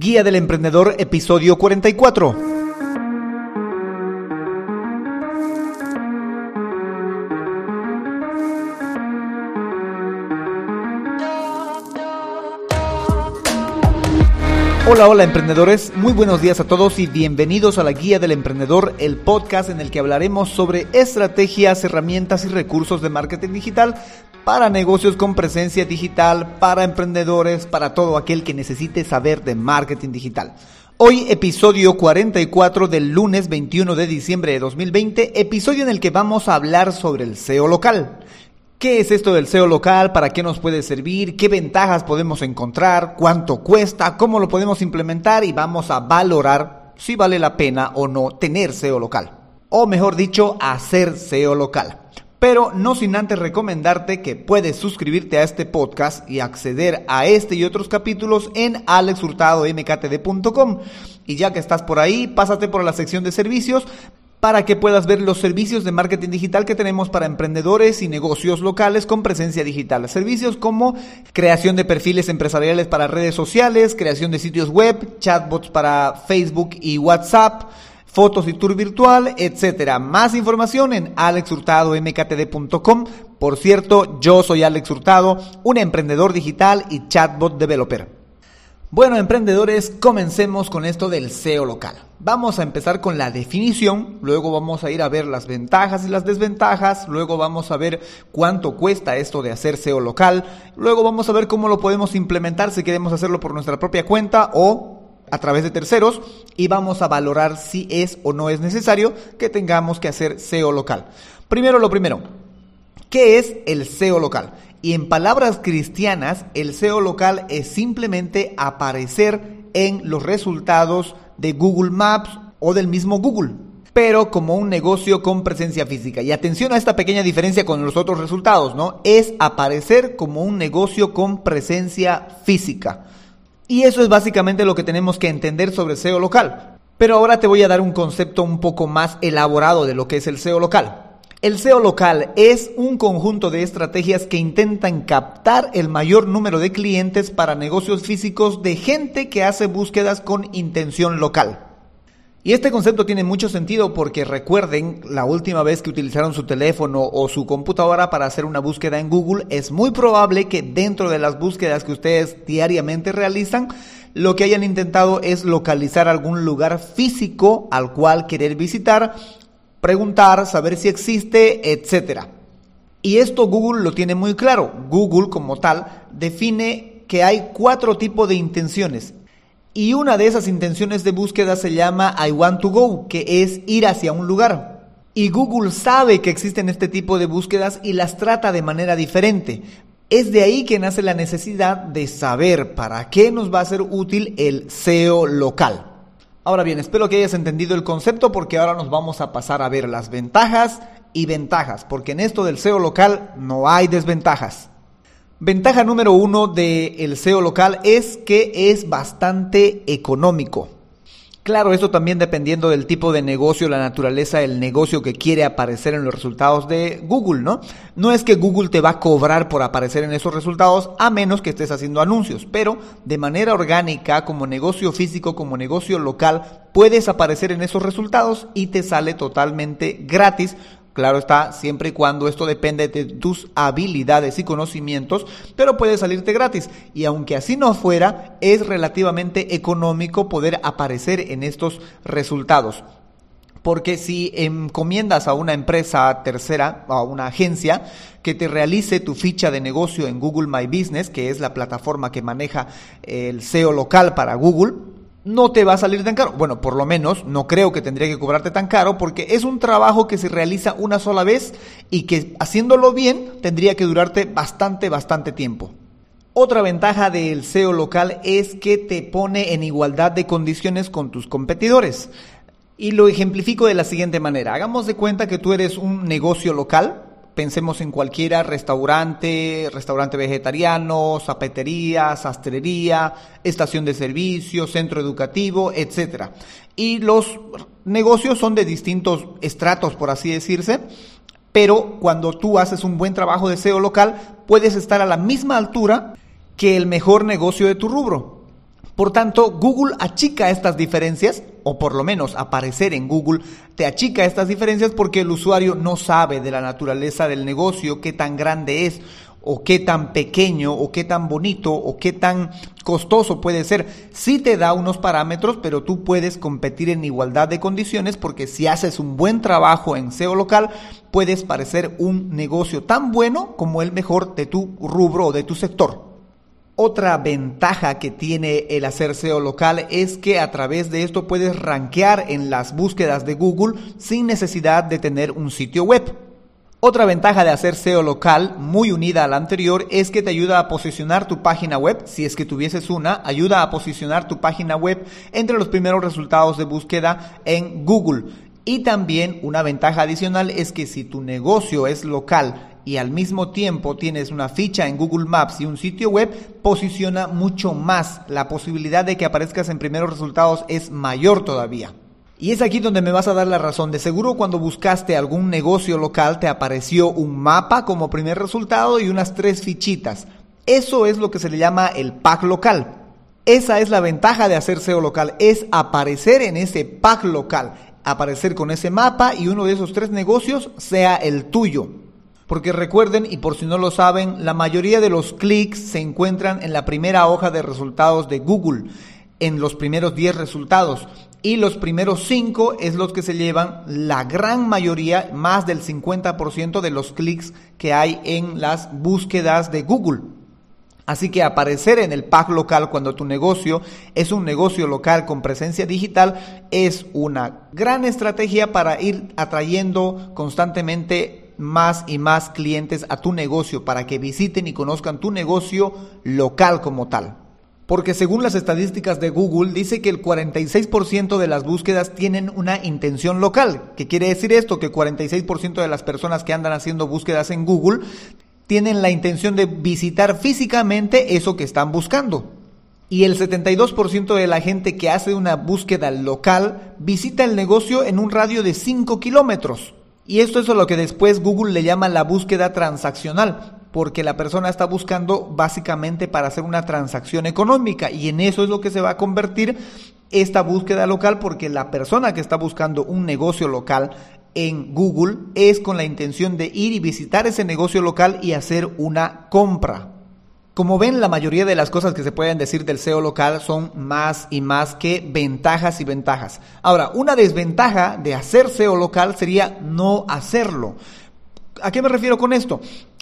Guía del Emprendedor, episodio 44. Hola, hola emprendedores, muy buenos días a todos y bienvenidos a la Guía del Emprendedor, el podcast en el que hablaremos sobre estrategias, herramientas y recursos de marketing digital para negocios con presencia digital, para emprendedores, para todo aquel que necesite saber de marketing digital. Hoy episodio 44 del lunes 21 de diciembre de 2020, episodio en el que vamos a hablar sobre el SEO local. ¿Qué es esto del SEO local? ¿Para qué nos puede servir? ¿Qué ventajas podemos encontrar? ¿Cuánto cuesta? ¿Cómo lo podemos implementar? Y vamos a valorar si vale la pena o no tener SEO local. O mejor dicho, hacer SEO local. Pero no sin antes recomendarte que puedes suscribirte a este podcast y acceder a este y otros capítulos en alexhurtadomktd.com. Y ya que estás por ahí, pásate por la sección de servicios para que puedas ver los servicios de marketing digital que tenemos para emprendedores y negocios locales con presencia digital. Servicios como creación de perfiles empresariales para redes sociales, creación de sitios web, chatbots para Facebook y WhatsApp, fotos y tour virtual, etcétera. Más información en alexhurtadomktd.com. Por cierto, yo soy Alex Hurtado, un emprendedor digital y chatbot developer. Bueno, emprendedores, comencemos con esto del SEO local. Vamos a empezar con la definición, luego vamos a ir a ver las ventajas y las desventajas, luego vamos a ver cuánto cuesta esto de hacer SEO local, luego vamos a ver cómo lo podemos implementar si queremos hacerlo por nuestra propia cuenta o a través de terceros y vamos a valorar si es o no es necesario que tengamos que hacer SEO local. Primero lo primero, ¿qué es el SEO local? Y en palabras cristianas, el SEO local es simplemente aparecer en los resultados de Google Maps o del mismo Google, pero como un negocio con presencia física. Y atención a esta pequeña diferencia con los otros resultados, ¿no? Es aparecer como un negocio con presencia física. Y eso es básicamente lo que tenemos que entender sobre SEO local. Pero ahora te voy a dar un concepto un poco más elaborado de lo que es el SEO local. El SEO local es un conjunto de estrategias que intentan captar el mayor número de clientes para negocios físicos de gente que hace búsquedas con intención local. Y este concepto tiene mucho sentido porque recuerden la última vez que utilizaron su teléfono o su computadora para hacer una búsqueda en Google, es muy probable que dentro de las búsquedas que ustedes diariamente realizan, lo que hayan intentado es localizar algún lugar físico al cual querer visitar, preguntar, saber si existe, etc. Y esto Google lo tiene muy claro. Google como tal define que hay cuatro tipos de intenciones y una de esas intenciones de búsqueda se llama I want to go, que es ir hacia un lugar. Y Google sabe que existen este tipo de búsquedas y las trata de manera diferente. Es de ahí que nace la necesidad de saber para qué nos va a ser útil el SEO local. Ahora bien, espero que hayas entendido el concepto porque ahora nos vamos a pasar a ver las ventajas y ventajas, porque en esto del SEO local no hay desventajas. Ventaja número uno del SEO local es que es bastante económico. Claro, esto también dependiendo del tipo de negocio, la naturaleza del negocio que quiere aparecer en los resultados de Google, ¿no? No es que Google te va a cobrar por aparecer en esos resultados a menos que estés haciendo anuncios, pero de manera orgánica, como negocio físico, como negocio local, puedes aparecer en esos resultados y te sale totalmente gratis Claro está, siempre y cuando esto depende de tus habilidades y conocimientos, pero puede salirte gratis. Y aunque así no fuera, es relativamente económico poder aparecer en estos resultados. Porque si encomiendas a una empresa tercera, a una agencia, que te realice tu ficha de negocio en Google My Business, que es la plataforma que maneja el SEO local para Google, no te va a salir tan caro. Bueno, por lo menos no creo que tendría que cobrarte tan caro porque es un trabajo que se realiza una sola vez y que haciéndolo bien tendría que durarte bastante, bastante tiempo. Otra ventaja del SEO local es que te pone en igualdad de condiciones con tus competidores. Y lo ejemplifico de la siguiente manera. Hagamos de cuenta que tú eres un negocio local, pensemos en cualquiera, restaurante, restaurante vegetariano, zapatería, sastrería, estación de servicio, centro educativo, etcétera. Y los negocios son de distintos estratos, por así decirse, pero cuando tú haces un buen trabajo de SEO local, puedes estar a la misma altura que el mejor negocio de tu rubro. Por tanto, Google achica estas diferencias, o por lo menos aparecer en Google te achica estas diferencias porque el usuario no sabe de la naturaleza del negocio, qué tan grande es, o qué tan pequeño, o qué tan bonito, o qué tan costoso puede ser. Sí te da unos parámetros, pero tú puedes competir en igualdad de condiciones porque si haces un buen trabajo en SEO local, puedes parecer un negocio tan bueno como el mejor de tu rubro o de tu sector. Otra ventaja que tiene el hacer SEO local es que a través de esto puedes rankear en las búsquedas de Google sin necesidad de tener un sitio web. Otra ventaja de hacer SEO local, muy unida a la anterior, es que te ayuda a posicionar tu página web, si es que tuvieses una, ayuda a posicionar tu página web entre los primeros resultados de búsqueda en Google. Y también una ventaja adicional es que si tu negocio es local y al mismo tiempo tienes una ficha en Google Maps y un sitio web, posiciona mucho más. La posibilidad de que aparezcas en primeros resultados es mayor todavía. Y es aquí donde me vas a dar la razón. De seguro cuando buscaste algún negocio local te apareció un mapa como primer resultado y unas tres fichitas. Eso es lo que se le llama el pack local. Esa es la ventaja de hacer SEO local, es aparecer en ese pack local, aparecer con ese mapa y uno de esos tres negocios sea el tuyo. Porque recuerden, y por si no lo saben, la mayoría de los clics se encuentran en la primera hoja de resultados de Google, en los primeros 10 resultados. Y los primeros 5 es los que se llevan la gran mayoría, más del 50% de los clics que hay en las búsquedas de Google. Así que aparecer en el pack local cuando tu negocio es un negocio local con presencia digital es una gran estrategia para ir atrayendo constantemente más y más clientes a tu negocio para que visiten y conozcan tu negocio local como tal. Porque según las estadísticas de Google, dice que el 46% de las búsquedas tienen una intención local. ¿Qué quiere decir esto? Que 46% de las personas que andan haciendo búsquedas en Google tienen la intención de visitar físicamente eso que están buscando. Y el 72% de la gente que hace una búsqueda local visita el negocio en un radio de 5 kilómetros. Y esto es lo que después Google le llama la búsqueda transaccional, porque la persona está buscando básicamente para hacer una transacción económica y en eso es lo que se va a convertir esta búsqueda local porque la persona que está buscando un negocio local en Google es con la intención de ir y visitar ese negocio local y hacer una compra. Como ven, la mayoría de las cosas que se pueden decir del SEO local son más y más que ventajas y ventajas. Ahora, una desventaja de hacer SEO local sería no hacerlo. ¿A qué me refiero con esto?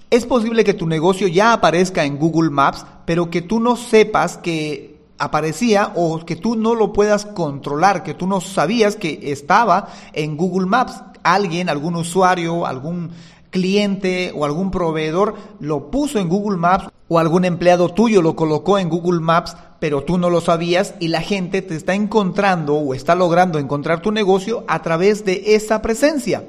Es posible que tu negocio ya aparezca en Google Maps, pero que tú no sepas que aparecía o que tú no lo puedas controlar, que tú no sabías que estaba en Google Maps. Alguien, algún usuario, algún cliente o algún proveedor lo puso en Google Maps o algún empleado tuyo lo colocó en Google Maps, pero tú no lo sabías y la gente te está encontrando o está logrando encontrar tu negocio a través de esa presencia.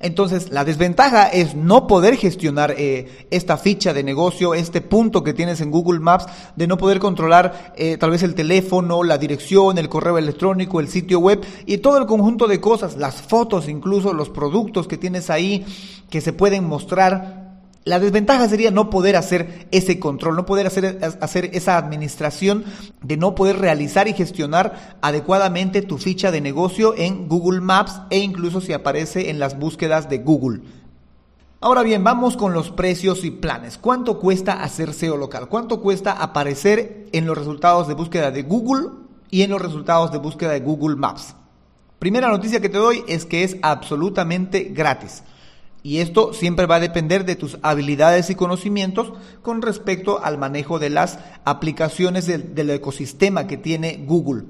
Entonces, la desventaja es no poder gestionar eh, esta ficha de negocio, este punto que tienes en Google Maps, de no poder controlar eh, tal vez el teléfono, la dirección, el correo electrónico, el sitio web y todo el conjunto de cosas, las fotos, incluso los productos que tienes ahí que se pueden mostrar la desventaja sería no poder hacer ese control, no poder hacer, esa administración, de no poder realizar y gestionar adecuadamente tu ficha de negocio en Google Maps e incluso si aparece en las búsquedas de Google. Ahora bien, vamos con los precios y planes. ¿Cuánto cuesta hacer SEO local? ¿Cuánto cuesta aparecer en los resultados de búsqueda de Google y en los resultados de búsqueda de Google Maps? Primera noticia que te doy es que es absolutamente gratis. Y esto siempre va a depender de tus habilidades y conocimientos con respecto al manejo de las aplicaciones del, ecosistema que tiene Google.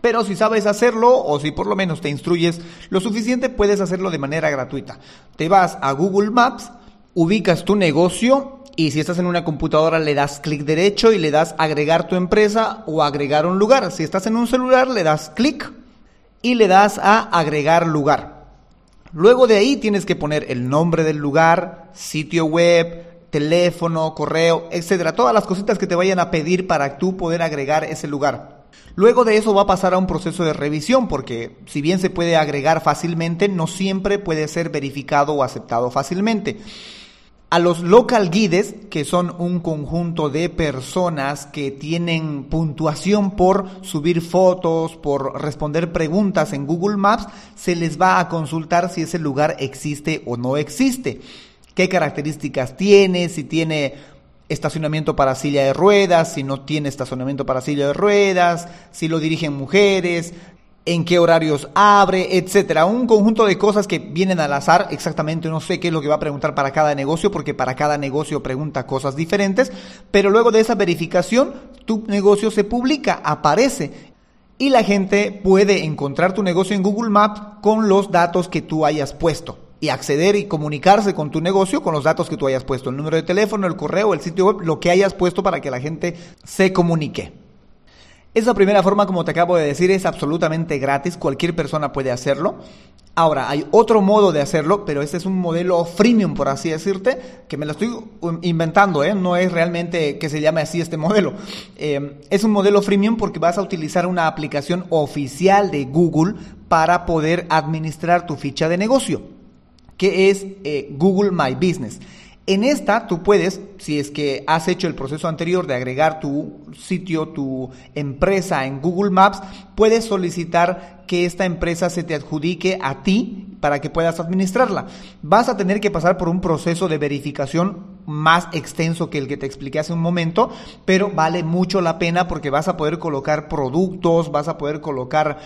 Pero si sabes hacerlo o si por lo menos te instruyes lo suficiente, puedes hacerlo de manera gratuita. Te vas a Google Maps, ubicas tu negocio y si estás en una computadora le das clic derecho y le das agregar tu empresa o agregar un lugar. Si estás en un celular le das clic y le das a agregar lugar. Luego de ahí tienes que poner el nombre del lugar, sitio web, teléfono, correo, etcétera, todas las cositas que te vayan a pedir para tú poder agregar ese lugar. Luego de eso va a pasar a un proceso de revisión porque si bien se puede agregar fácilmente, no siempre puede ser verificado o aceptado fácilmente. A los local guides, que son un conjunto de personas que tienen puntuación por subir fotos, por responder preguntas en Google Maps, se les va a consultar si ese lugar existe o no existe. ¿Qué características tiene? Si tiene estacionamiento para silla de ruedas, si no tiene estacionamiento para silla de ruedas, si lo dirigen mujeres, en qué horarios abre, etcétera. Un conjunto de cosas que vienen al azar, exactamente no sé qué es lo que va a preguntar para cada negocio, porque para cada negocio pregunta cosas diferentes, pero luego de esa verificación, tu negocio se publica, aparece. Y la gente puede encontrar tu negocio en Google Maps con los datos que tú hayas puesto y acceder y comunicarse con tu negocio con los datos que tú hayas puesto, el número de teléfono, el correo, el sitio web, lo que hayas puesto para que la gente se comunique. Esa primera forma, como te acabo de decir, es absolutamente gratis, cualquier persona puede hacerlo. Ahora, hay otro modo de hacerlo, pero este es un modelo freemium, por así decirte, que me lo estoy inventando, ¿eh? no es realmente que se llame así este modelo. Eh, es un modelo freemium porque vas a utilizar una aplicación oficial de Google para poder administrar tu ficha de negocio, que es eh, Google My Business. En esta tú puedes, si es que has hecho el proceso anterior de agregar tu sitio, tu empresa en Google Maps, puedes solicitar que esta empresa se te adjudique a ti para que puedas administrarla. Vas a tener que pasar por un proceso de verificación más extenso que el que te expliqué hace un momento, pero vale mucho la pena porque vas a poder colocar productos, vas a poder colocar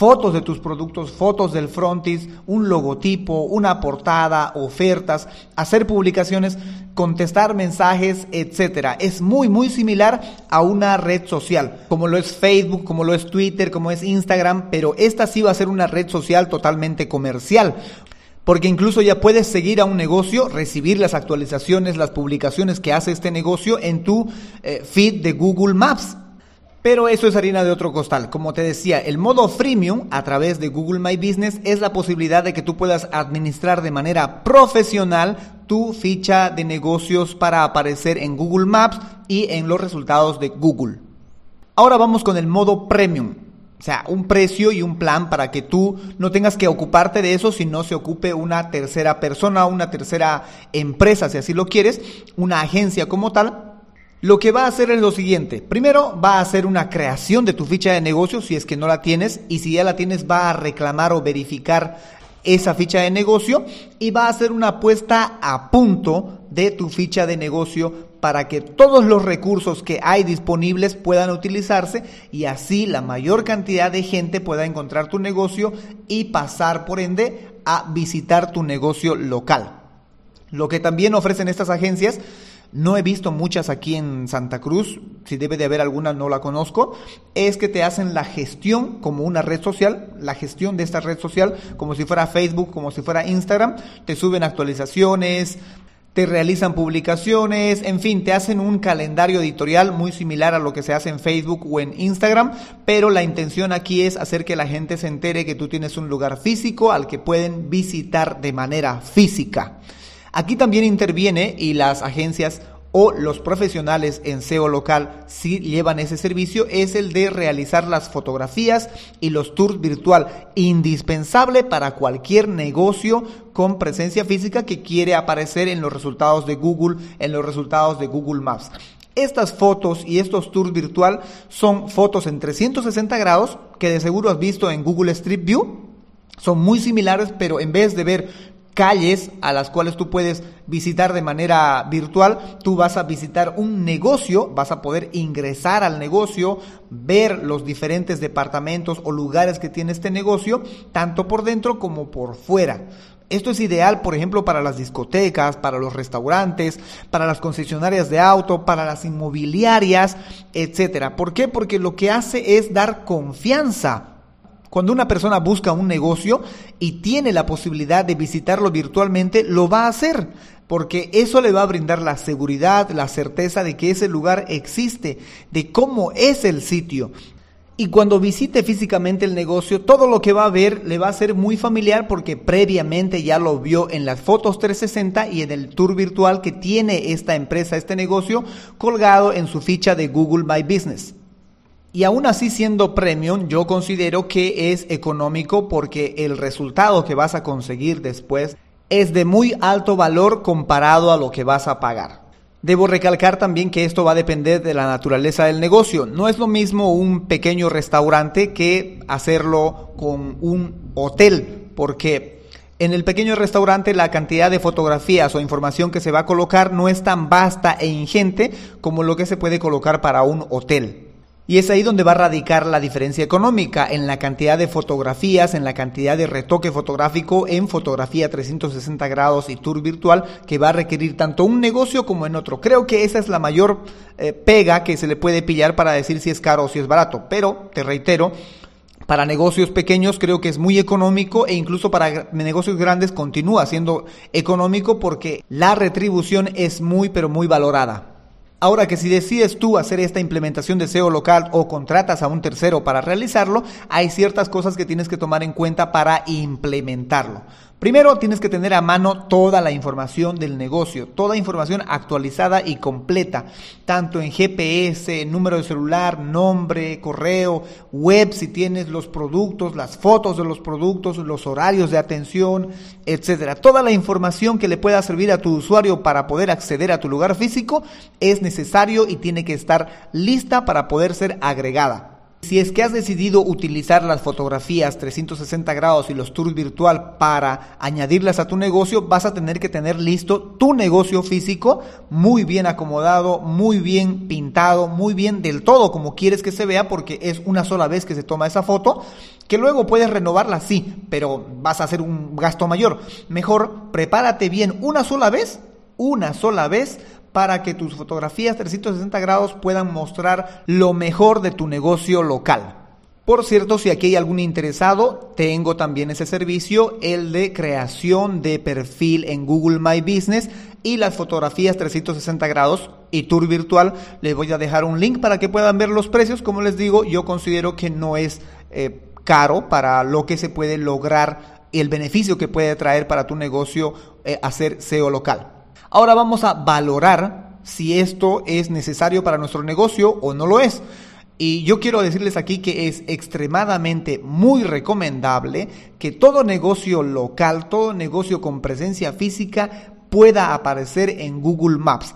fotos de tus productos, fotos del frontis, un logotipo, una portada, ofertas, hacer publicaciones, contestar mensajes, etcétera. Es muy muy similar a una red social, como lo es Facebook, como lo es Twitter, como es Instagram, pero esta sí va a ser una red social totalmente comercial porque incluso ya puedes seguir a un negocio, recibir las actualizaciones, las publicaciones que hace este negocio en tu eh, feed de Google Maps. Pero eso es harina de otro costal. Como te decía, el modo freemium a través de Google My Business es la posibilidad de que tú puedas administrar de manera profesional tu ficha de negocios para aparecer en Google Maps y en los resultados de Google. Ahora vamos con el modo premium. O sea, un precio y un plan para que tú no tengas que ocuparte de eso si no se ocupe una tercera persona, una tercera empresa, si así lo quieres, una agencia como tal, lo que va a hacer es lo siguiente. Primero va a hacer una creación de tu ficha de negocio si es que no la tienes y si ya la tienes va a reclamar o verificar esa ficha de negocio y va a hacer una puesta a punto de tu ficha de negocio para que todos los recursos que hay disponibles puedan utilizarse y así la mayor cantidad de gente pueda encontrar tu negocio y pasar por ende a visitar tu negocio local. Lo que también ofrecen estas agencias no he visto muchas aquí en Santa Cruz, si debe de haber alguna no la conozco, es que te hacen la gestión como una red social, la gestión de esta red social como si fuera Facebook, como si fuera Instagram, te suben actualizaciones, te realizan publicaciones, en fin, te hacen un calendario editorial muy similar a lo que se hace en Facebook o en Instagram, pero la intención aquí es hacer que la gente se entere que tú tienes un lugar físico al que pueden visitar de manera física. Aquí también interviene y las agencias o los profesionales en SEO local si llevan ese servicio es el de realizar las fotografías y los tours virtual, indispensable para cualquier negocio con presencia física que quiere aparecer en los resultados de Google, en los resultados de Google Maps. Estas fotos y estos tours virtual son fotos en 360 grados que de seguro has visto en Google Street View. Son muy similares, pero en vez de ver calles a las cuales tú puedes visitar de manera virtual, tú vas a visitar un negocio, vas a poder ingresar al negocio, ver los diferentes departamentos o lugares que tiene este negocio, tanto por dentro como por fuera. Esto es ideal, por ejemplo, para las discotecas, para los restaurantes, para las concesionarias de auto, para las inmobiliarias, etcétera. ¿Por qué? Porque lo que hace es dar confianza cuando una persona busca un negocio y tiene la posibilidad de visitarlo virtualmente, lo va a hacer, porque eso le va a brindar la seguridad, la certeza de que ese lugar existe, de cómo es el sitio. Y cuando visite físicamente el negocio, todo lo que va a ver le va a ser muy familiar porque previamente ya lo vio en las fotos 360 y en el tour virtual que tiene esta empresa, este negocio, colgado en su ficha de Google My Business. Y aún así siendo premium, yo considero que es económico porque el resultado que vas a conseguir después es de muy alto valor comparado a lo que vas a pagar. Debo recalcar también que esto va a depender de la naturaleza del negocio. No es lo mismo un pequeño restaurante que hacerlo con un hotel, porque en el pequeño restaurante la cantidad de fotografías o información que se va a colocar no es tan vasta e ingente como lo que se puede colocar para un hotel. Y es ahí donde va a radicar la diferencia económica, en la cantidad de fotografías, en la cantidad de retoque fotográfico en fotografía 360 grados y tour virtual que va a requerir tanto un negocio como en otro. Creo que esa es la mayor eh, pega que se le puede pillar para decir si es caro o si es barato. Pero, te reitero, para negocios pequeños creo que es muy económico e incluso para negocios grandes continúa siendo económico porque la retribución es muy pero muy valorada. Ahora que si decides tú hacer esta implementación de SEO local o contratas a un tercero para realizarlo, hay ciertas cosas que tienes que tomar en cuenta para implementarlo. Primero tienes que tener a mano toda la información del negocio, toda información actualizada y completa, tanto en GPS, número de celular, nombre, correo, web, si tienes los productos, las fotos de los productos, los horarios de atención, etcétera. Toda la información que le pueda servir a tu usuario para poder acceder a tu lugar físico es necesario y tiene que estar lista para poder ser agregada. Si es que has decidido utilizar las fotografías 360 grados y los tours virtual para añadirlas a tu negocio, vas a tener que tener listo tu negocio físico muy bien acomodado, muy bien pintado, muy bien del todo como quieres que se vea porque es una sola vez que se toma esa foto, que luego puedes renovarla, sí, pero vas a hacer un gasto mayor. Mejor prepárate bien una sola vez, una sola vez para que tus fotografías 360 grados puedan mostrar lo mejor de tu negocio local. Por cierto, si aquí hay algún interesado, tengo también ese servicio, el de creación de perfil en Google My Business y las fotografías 360 grados y tour virtual. Les voy a dejar un link para que puedan ver los precios. Como les digo, yo considero que no es eh, caro para lo que se puede lograr y el beneficio que puede traer para tu negocio eh, hacer SEO local. Ahora vamos a valorar si esto es necesario para nuestro negocio o no lo es. Y yo quiero decirles aquí que es extremadamente muy recomendable que todo negocio local, todo negocio con presencia física pueda aparecer en Google Maps.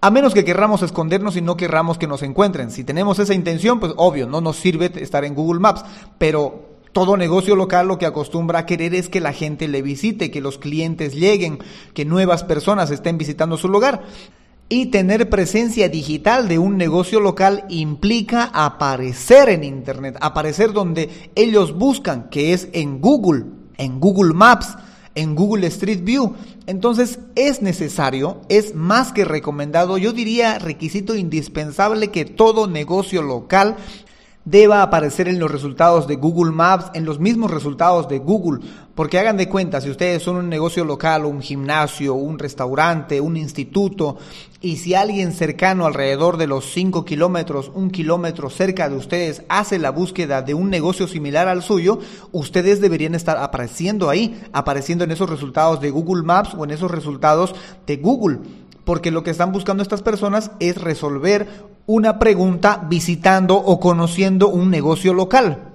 A menos que querramos escondernos y no querramos que nos encuentren. Si tenemos esa intención, pues obvio, no nos sirve estar en Google Maps. Pero todo negocio local lo que acostumbra a querer es que la gente le visite, que los clientes lleguen, que nuevas personas estén visitando su lugar. Y tener presencia digital de un negocio local implica aparecer en Internet, aparecer donde ellos buscan, que es en Google, en Google Maps, en Google Street View. Entonces es necesario, es más que recomendado, yo diría requisito indispensable que todo negocio local deba aparecer en los resultados de Google Maps, en los mismos resultados de Google, porque hagan de cuenta, si ustedes son un negocio local, un gimnasio, un restaurante, un instituto, y si alguien cercano alrededor de los 5 kilómetros, un kilómetro cerca de ustedes hace la búsqueda de un negocio similar al suyo, ustedes deberían estar apareciendo ahí, apareciendo en esos resultados de Google Maps o en esos resultados de Google. Porque lo que están buscando estas personas es resolver una pregunta visitando o conociendo un negocio local.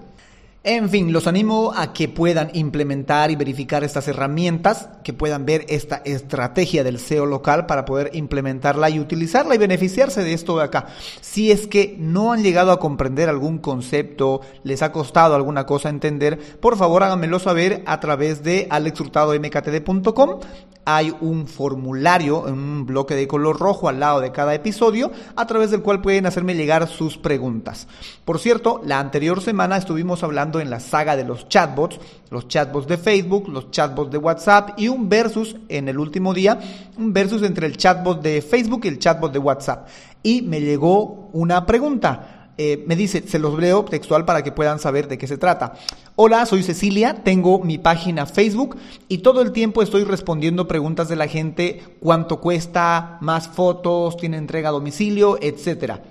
En fin, los animo a que puedan implementar y verificar estas herramientas, que puedan ver esta estrategia del SEO local para poder implementarla y utilizarla y beneficiarse de esto de acá. Si es que no han llegado a comprender algún concepto, les ha costado alguna cosa entender, por favor háganmelo saber a través de alexhurtadomktd.com. Hay un formulario un bloque de color rojo al lado de cada episodio, a través del cual pueden hacerme llegar sus preguntas. Por cierto, la anterior semana estuvimos hablando en la saga de los chatbots, los chatbots de Facebook, los chatbots de WhatsApp y un versus en el último día, un versus entre el chatbot de Facebook y el chatbot de WhatsApp. Y me llegó una pregunta. Eh, me dice, se los leo textual para que puedan saber de qué se trata. Hola, soy Cecilia, tengo mi página Facebook y todo el tiempo estoy respondiendo preguntas de la gente, cuánto cuesta, más fotos, tiene entrega a domicilio, etcétera.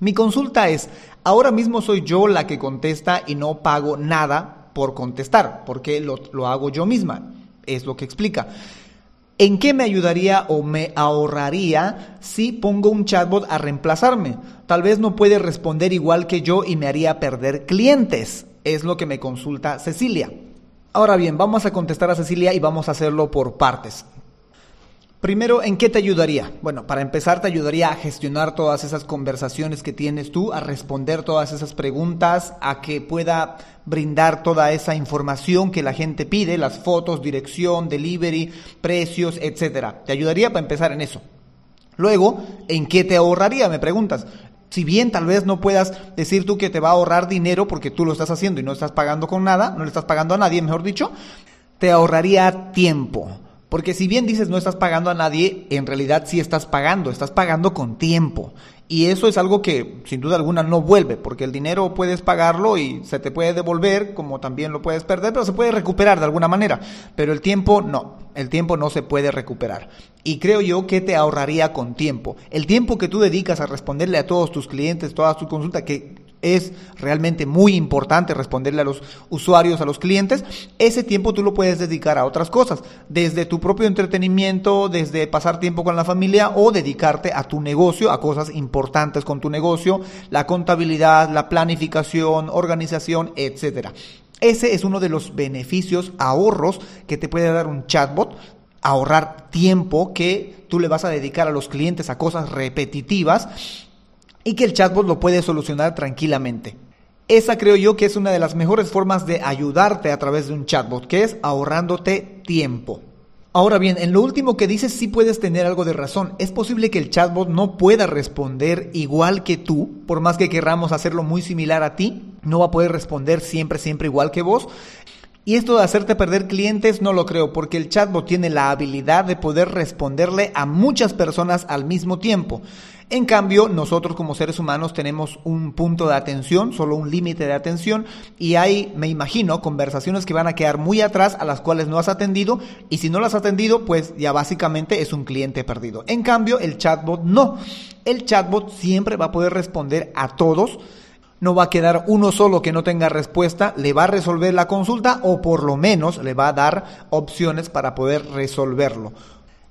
Mi consulta es, ahora mismo soy yo la que contesta y no pago nada por contestar, porque lo, lo hago yo misma, es lo que explica. ¿En qué me ayudaría o me ahorraría si pongo un chatbot a reemplazarme? Tal vez no puede responder igual que yo y me haría perder clientes. Es lo que me consulta Cecilia. Ahora bien, vamos a contestar a Cecilia y vamos a hacerlo por partes. Primero, ¿en qué te ayudaría? Bueno, para empezar, te ayudaría a gestionar todas esas conversaciones que tienes tú, a responder todas esas preguntas, a que pueda brindar toda esa información que la gente pide, las fotos, dirección, delivery, precios, etcétera. Te ayudaría para empezar en eso. Luego, ¿en qué te ahorraría? Me preguntas. Si bien tal vez no puedas decir tú que te va a ahorrar dinero porque tú lo estás haciendo y no estás pagando con nada, no le estás pagando a nadie, mejor dicho, te ahorraría tiempo. Porque si bien dices no estás pagando a nadie, en realidad sí estás pagando, estás pagando con tiempo. Y eso es algo que sin duda alguna no vuelve, porque el dinero puedes pagarlo y se te puede devolver, como también lo puedes perder, pero se puede recuperar de alguna manera. Pero el tiempo no, el tiempo no se puede recuperar. Y creo yo que te ahorraría con tiempo. El tiempo que tú dedicas a responderle a todos tus clientes, todas tus consultas, que es realmente muy importante responderle a los usuarios, a los clientes, ese tiempo tú lo puedes dedicar a otras cosas, desde tu propio entretenimiento, desde pasar tiempo con la familia o dedicarte a tu negocio, a cosas importantes con tu negocio, la contabilidad, la planificación, organización, etcétera. Ese es uno de los beneficios, ahorros que te puede dar un chatbot, ahorrar tiempo que tú le vas a dedicar a los clientes a cosas repetitivas y que el chatbot lo puede solucionar tranquilamente. Esa creo yo que es una de las mejores formas de ayudarte a través de un chatbot, que es ahorrándote tiempo. Ahora bien, en lo último que dices sí puedes tener algo de razón. Es posible que el chatbot no pueda responder igual que tú, por más que queramos hacerlo muy similar a ti, no va a poder responder siempre, siempre igual que vos. Y esto de hacerte perder clientes no lo creo, porque el chatbot tiene la habilidad de poder responderle a muchas personas al mismo tiempo. En cambio, nosotros como seres humanos tenemos un punto de atención, solo un límite de atención, y hay, me imagino, conversaciones que van a quedar muy atrás a las cuales no has atendido, y si no las has atendido, pues ya básicamente es un cliente perdido. En cambio, el chatbot no. El chatbot siempre va a poder responder a todos. No va a quedar uno solo que no tenga respuesta, le va a resolver la consulta o por lo menos le va a dar opciones para poder resolverlo.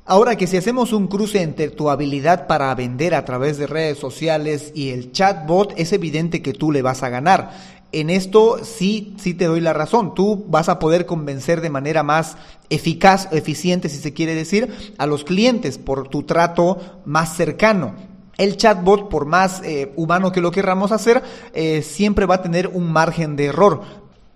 Ahora que si hacemos un cruce entre tu habilidad para vender a través de redes sociales y el chatbot, es evidente que tú le vas a ganar. En esto sí, sí te doy la razón. Tú vas a poder convencer de manera más eficaz, eficiente, si se quiere decir, a los clientes por tu trato más cercano. El chatbot, por más eh, humano que lo querramos hacer, eh, siempre va a tener un margen de error.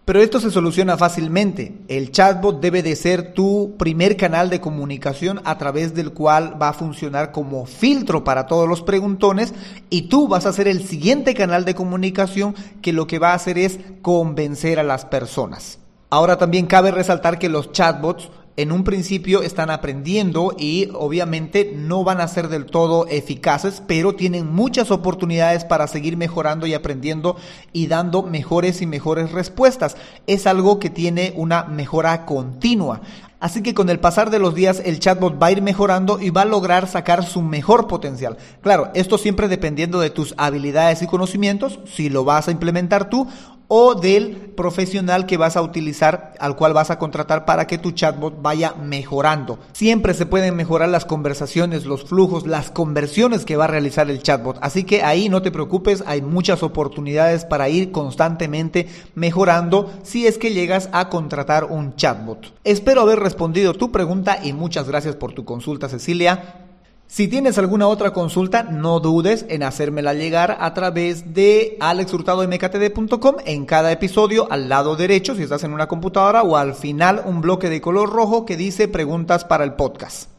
Pero esto se soluciona fácilmente. El chatbot debe de ser tu primer canal de comunicación a través del cual va a funcionar como filtro para todos los preguntones y tú vas a ser el siguiente canal de comunicación que lo que va a hacer es convencer a las personas. Ahora también cabe resaltar que los chatbots en un principio están aprendiendo y obviamente no van a ser del todo eficaces, pero tienen muchas oportunidades para seguir mejorando y aprendiendo y dando mejores y mejores respuestas. Es algo que tiene una mejora continua. Así que con el pasar de los días el chatbot va a ir mejorando y va a lograr sacar su mejor potencial. Claro, esto siempre dependiendo de tus habilidades y conocimientos, si lo vas a implementar tú o del profesional que vas a utilizar, al cual vas a contratar para que tu chatbot vaya mejorando. Siempre se pueden mejorar las conversaciones, los flujos, las conversiones que va a realizar el chatbot. Así que ahí no te preocupes, hay muchas oportunidades para ir constantemente mejorando si es que llegas a contratar un chatbot. Espero haber respondido tu pregunta y muchas gracias por tu consulta, Cecilia. Si tienes alguna otra consulta, no dudes en hacérmela llegar a través de alexhurtadomktd.com en cada episodio al lado derecho si estás en una computadora o al final un bloque de color rojo que dice preguntas para el podcast.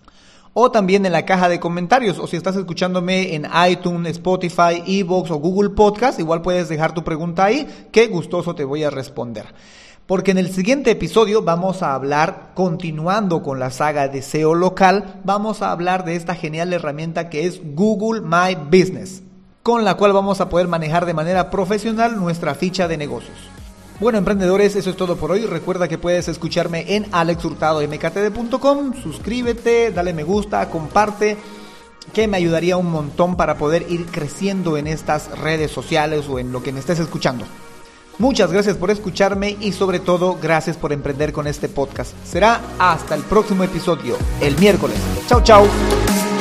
O también en la caja de comentarios o si estás escuchándome en iTunes, Spotify, Evox o Google Podcast, igual puedes dejar tu pregunta ahí que gustoso te voy a responder porque en el siguiente episodio vamos a hablar, continuando con la saga de SEO local, vamos a hablar de esta genial herramienta que es Google My Business, con la cual vamos a poder manejar de manera profesional nuestra ficha de negocios. Bueno, emprendedores, eso es todo por hoy. Recuerda que puedes escucharme en alexhurtadomktd.com. Suscríbete, dale me gusta, comparte, que me ayudaría un montón para poder ir creciendo en estas redes sociales o en lo que me estés escuchando. Muchas gracias por escucharme y sobre todo gracias por emprender con este podcast. Será hasta el próximo episodio, el miércoles. Chao, chao.